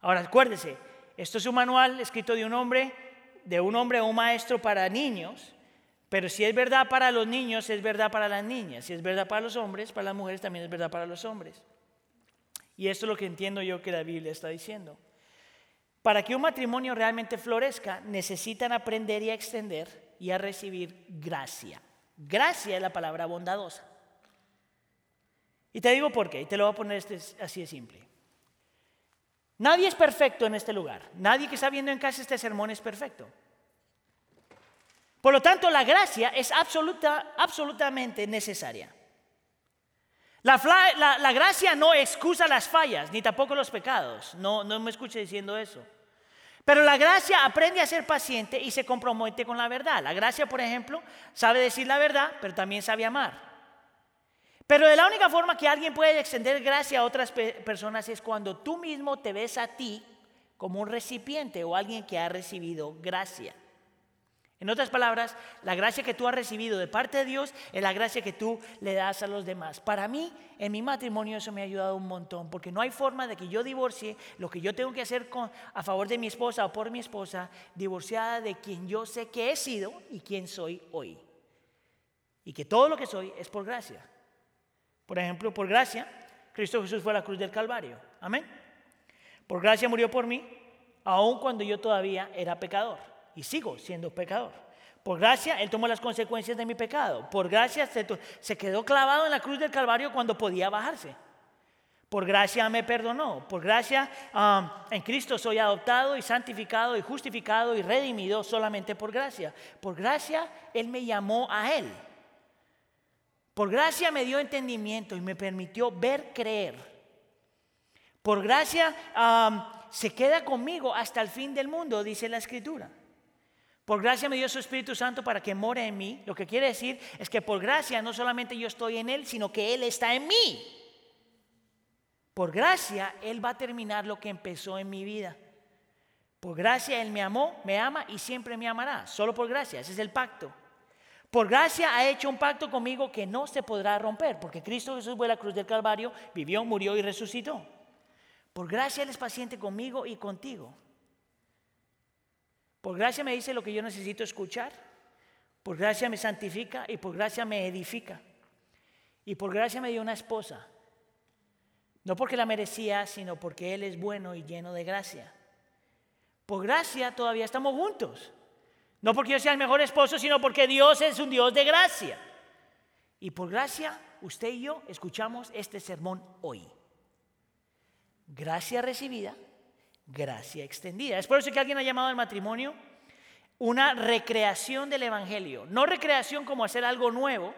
Ahora, acuérdese, esto es un manual escrito de un hombre, de un hombre o un maestro para niños, pero si es verdad para los niños, es verdad para las niñas. Si es verdad para los hombres, para las mujeres también es verdad para los hombres. Y esto es lo que entiendo yo que la Biblia está diciendo. Para que un matrimonio realmente florezca, necesitan aprender y a extender y a recibir gracia. Gracia es la palabra bondadosa. Y te digo por qué, y te lo voy a poner este, así de simple. Nadie es perfecto en este lugar. Nadie que está viendo en casa este sermón es perfecto. Por lo tanto, la gracia es absoluta, absolutamente necesaria. La, gracia no excusa las fallas, ni tampoco los pecados. No, no me escuche diciendo eso. Pero la gracia aprende a ser paciente y se compromete con la verdad. La gracia, por ejemplo, sabe decir la verdad, pero también sabe amar. Pero de la única forma que alguien puede extender gracia a otras personas es cuando tú mismo te ves a ti como un recipiente o alguien que ha recibido gracia. En otras palabras, la gracia que tú has recibido de parte de Dios es la gracia que tú le das a los demás. Para mí, en mi matrimonio eso me ha ayudado un montón, porque no hay forma de que yo divorcie lo que yo tengo que hacer a favor de mi esposa o por mi esposa, divorciada de quien yo sé que he sido y quien soy hoy. Y que todo lo que soy es por gracia. Por ejemplo, por gracia, Cristo Jesús fue a la cruz del Calvario. Amén. Por gracia murió por mí, aun cuando yo todavía era pecador y sigo siendo pecador. Por gracia, Él tomó las consecuencias de mi pecado. Por gracia, se, quedó clavado en la cruz del Calvario cuando podía bajarse. Por gracia me perdonó. Por gracia en Cristo soy adoptado y santificado y justificado y redimido solamente por gracia. Por gracia Él me llamó a Él. Por gracia me dio entendimiento y me permitió ver, creer. Por gracia se queda conmigo hasta el fin del mundo, dice la Escritura. Por gracia me dio su Espíritu Santo para que more en mí. Lo que quiere decir es que por gracia no solamente yo estoy en Él, sino que Él está en mí. Por gracia Él va a terminar lo que empezó en mi vida. Por gracia Él me amó, me ama y siempre me amará. Solo por gracia, ese es el pacto. Por gracia ha hecho un pacto conmigo que no se podrá romper, porque Cristo Jesús fue a la cruz del Calvario, vivió, murió y resucitó. Por gracia Él es paciente conmigo y contigo. Por gracia me dice lo que yo necesito escuchar. Por gracia me santifica y por gracia me edifica. Y por gracia me dio una esposa. No porque la merecía, sino porque Él es bueno y lleno de gracia. Por gracia todavía estamos juntos. No porque yo sea el mejor esposo, sino porque Dios es un Dios de gracia. Y por gracia, usted y yo escuchamos este sermón hoy. Gracia recibida gracia extendida. Es por eso que alguien ha llamado al matrimonio una recreación del Evangelio. No recreación como hacer algo nuevo,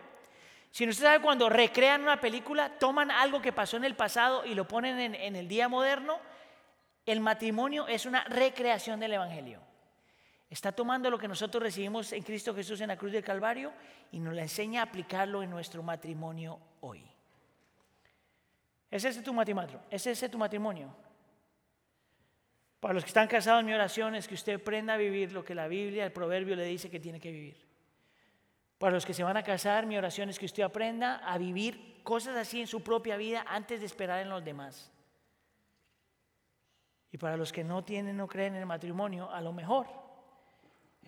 sino usted sabe cuando recrean una película, toman algo que pasó en el pasado y lo ponen en, en el día moderno. El matrimonio es una recreación del Evangelio. Está tomando lo que nosotros recibimos en Cristo Jesús en la cruz del Calvario y nos la enseña a aplicarlo en nuestro matrimonio hoy. ¿Es ese tu matrimonio? ¿Es ese tu matrimonio? Para los que están casados, mi oración es que usted aprenda a vivir lo que la Biblia, el proverbio le dice que tiene que vivir. Para los que se van a casar, mi oración es que usted aprenda a vivir cosas así en su propia vida antes de esperar en los demás. Y para los que no tienen, no creen en el matrimonio, a lo mejor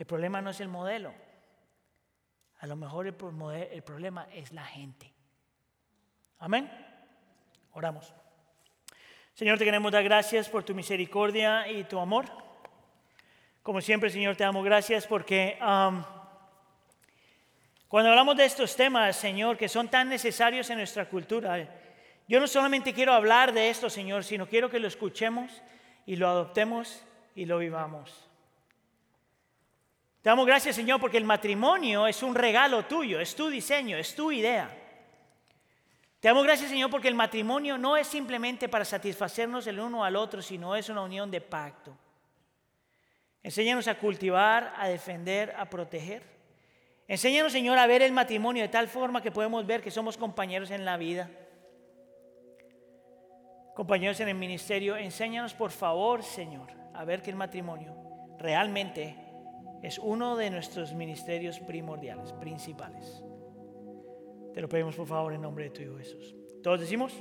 el problema no es el modelo. A lo mejor el, el problema es la gente. Amén. Oramos. Señor, te queremos dar gracias por tu misericordia y tu amor. Como siempre, Señor, te damos gracias porque um, cuando hablamos de estos temas, Señor, que son tan necesarios en nuestra cultura, yo no solamente quiero hablar de esto, Señor, sino quiero que lo escuchemos y lo adoptemos y lo vivamos. Te damos gracias, Señor, porque el matrimonio es un regalo tuyo, es tu diseño, es tu idea. Te damos gracias, Señor, porque el matrimonio no es simplemente para satisfacernos el uno al otro, sino es una unión de pacto. Enséñanos a cultivar, a defender, a proteger. Enséñanos, Señor, a ver el matrimonio de tal forma que podemos ver que somos compañeros en la vida, compañeros en el ministerio. Enséñanos, por favor, Señor, a ver que el matrimonio realmente es uno de nuestros ministerios primordiales, principales. Te lo pedimos por favor en nombre de tu Hijo Jesús. Todos decimos.